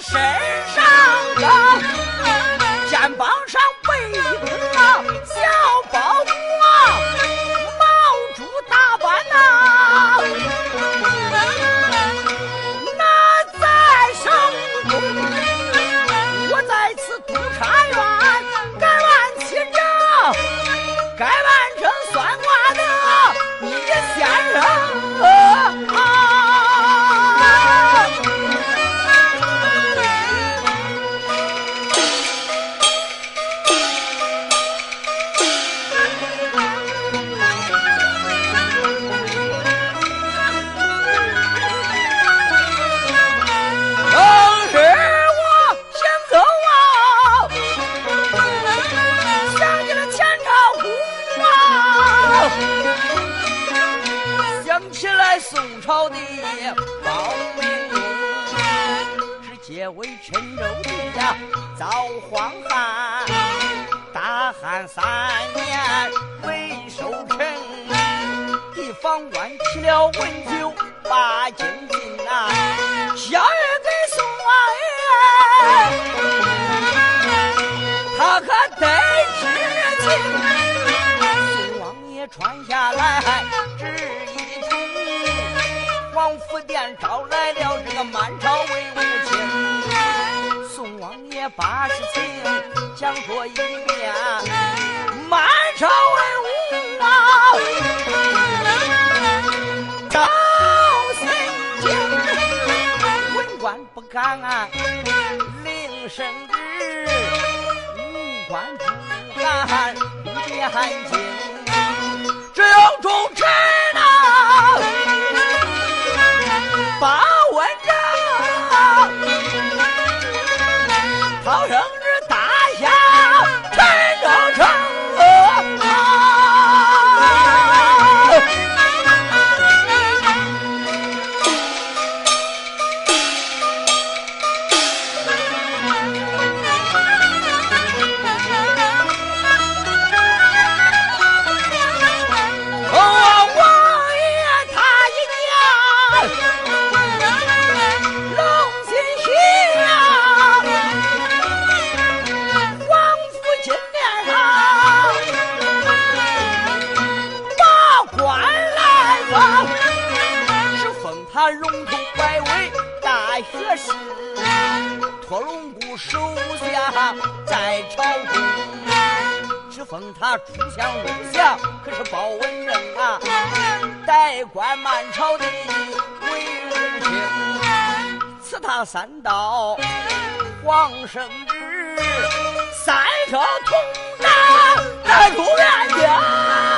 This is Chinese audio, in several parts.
谁？宋朝的暴民奴，是结为陈州的呀，遭荒旱，大旱三年未收成，地方官起了文酒把金印拿，小人给送王爷，他可得知情，宋王爷传下来。王府殿招来了这个满朝文武卿。宋王爷把事情讲说一遍满朝文武啊。赵新敬文官不敢啊令圣旨武官不敢变学士托龙骨手下在朝中，只封他出相入相，可是包文正啊，代管满朝的威武卿，赐他三道皇生旨，三朝同大代主元将。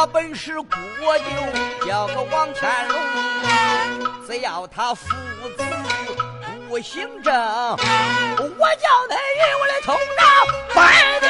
我本是国舅，叫个王天龙。只要他父子不姓郑，我叫他与我来同朝拜。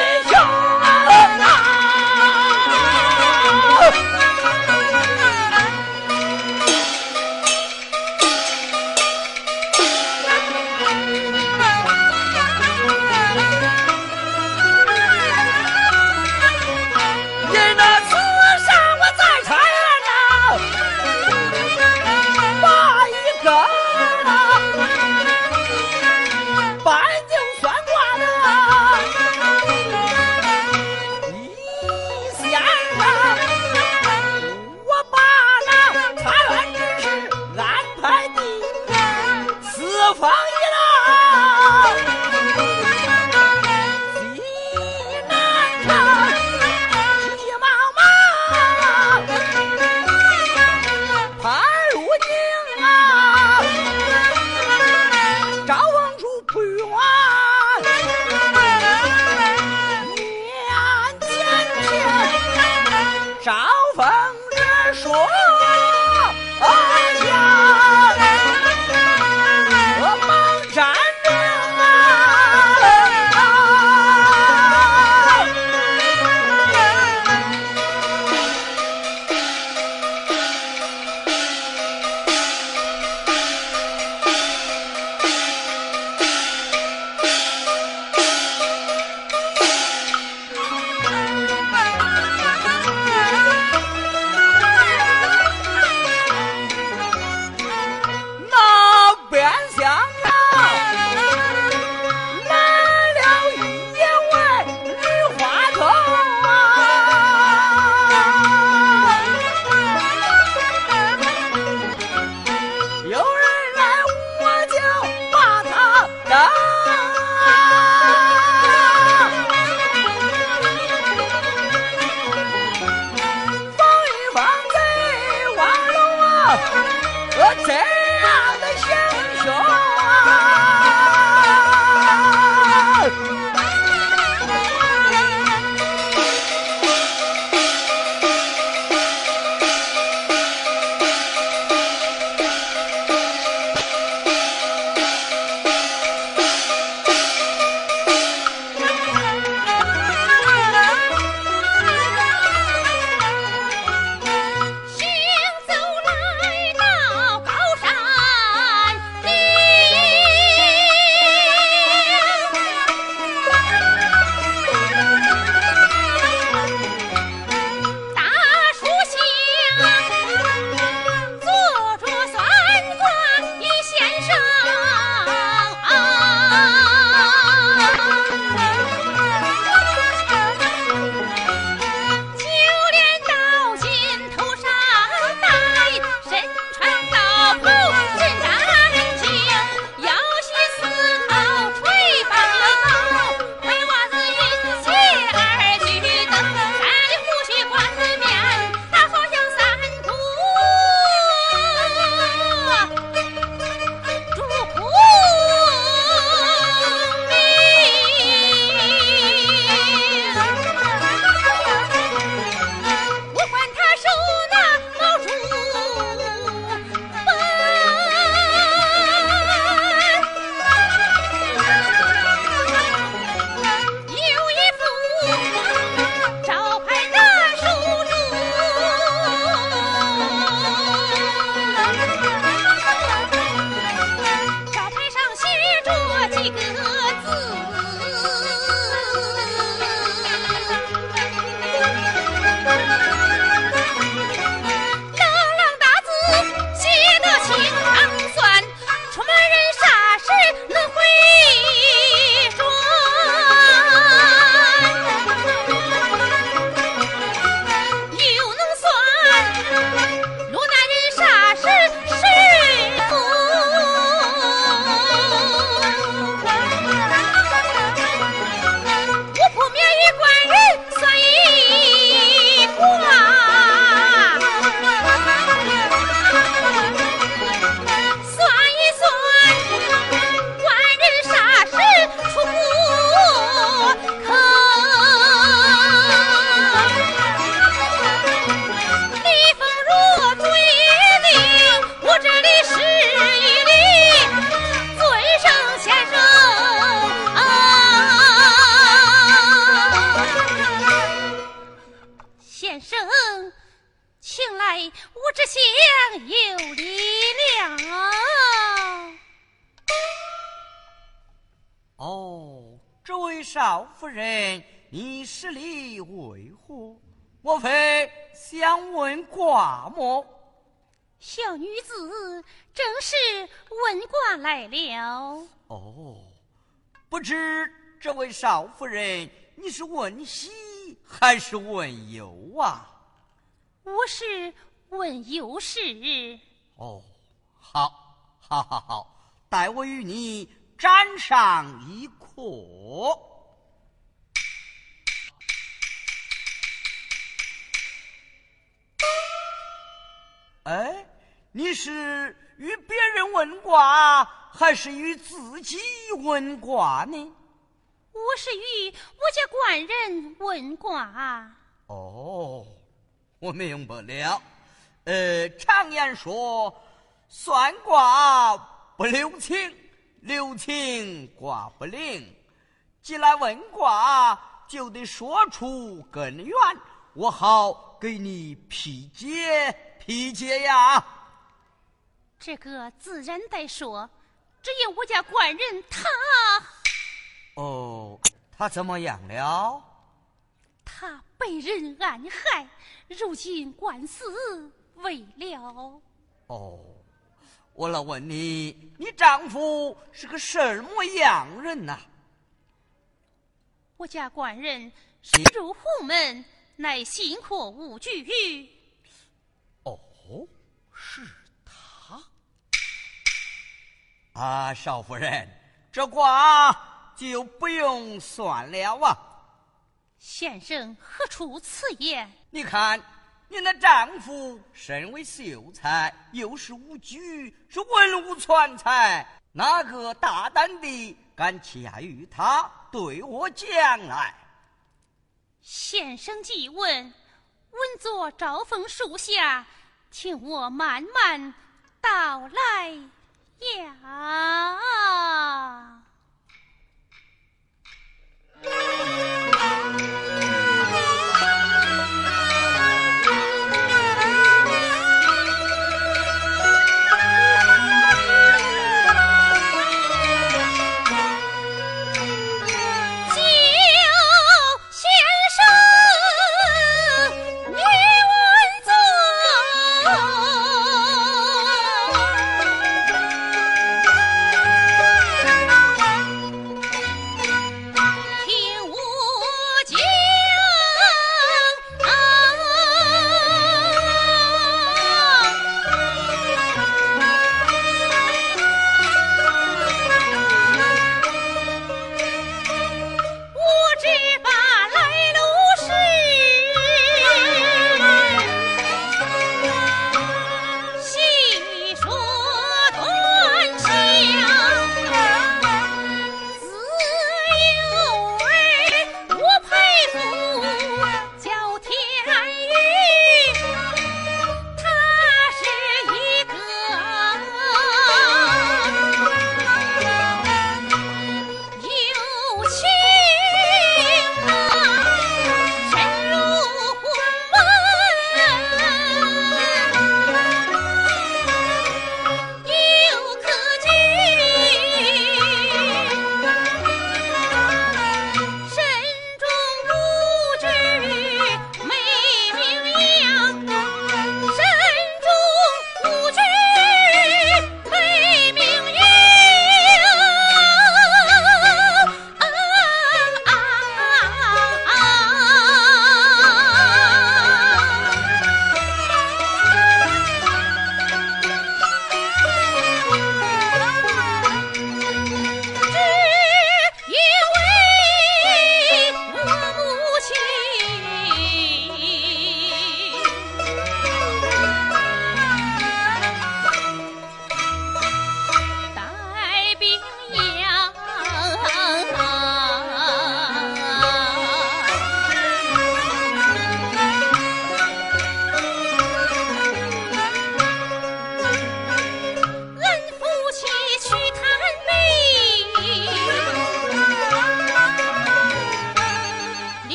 人，你实力为何？莫非想问卦么？小女子正是问卦来了。哦，不知这位少夫人，你是问喜还是问忧啊？我是问忧事。哦，好，好，好，好，待我与你沾上一课。哎，你是与别人问卦，还是与自己问卦呢？我是与我家官人问卦。哦，我明白了。呃，常言说，算卦不留情，留情卦不灵。既来问卦，就得说出根源，我好给你辟解。理解呀，这个自然得说，只因我家官人他。哦，他怎么样了？他被人暗害，如今官司未了。哦，我来问你，你丈夫是个什么样人呐？我家官人入户门，乃心阔无惧。哦，是他啊，少夫人，这卦就不用算了啊。先生何出此言？你看，您的丈夫身为秀才，又是武举，是文武全才，哪个大胆的敢驾驭他对我讲来？先生既问，稳坐招风树下。请我慢慢道来呀。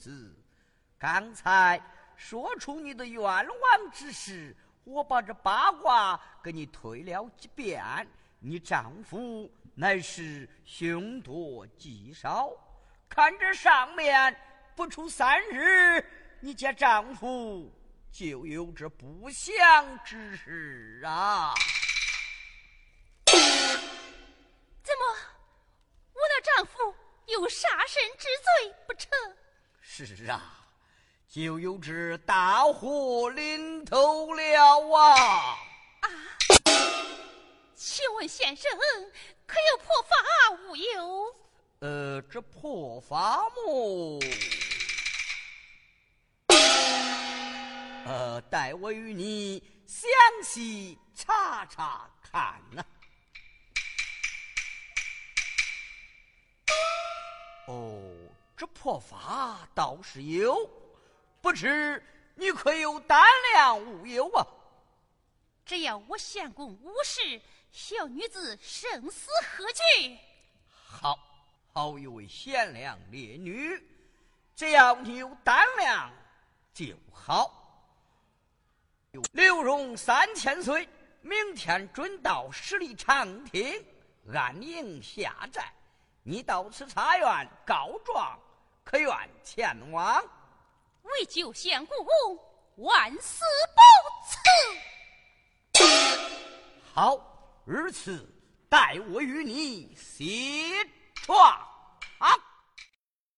子刚才说出你的愿望之时，我把这八卦给你推了几遍。你丈夫乃是凶多吉少，看这上面不出三日，你家丈夫就有这不祥之事啊！怎么，我的丈夫有杀身之罪不成？是啊。就有只大祸临头了啊！啊，请问先生可有破法无忧？呃，这破法么？呃，待我与你详细查查看呐。哦，这破法倒是有。不知你可有胆量无忧啊？只要我献公无事，小女子生死何惧？好，好一位贤良烈女，只要你有胆量就好。刘荣三千岁，明天准到十里长亭安营下寨，你到此茶院告状，可愿前往？为救献故宫，万死不辞。好，如此，待我与你协创。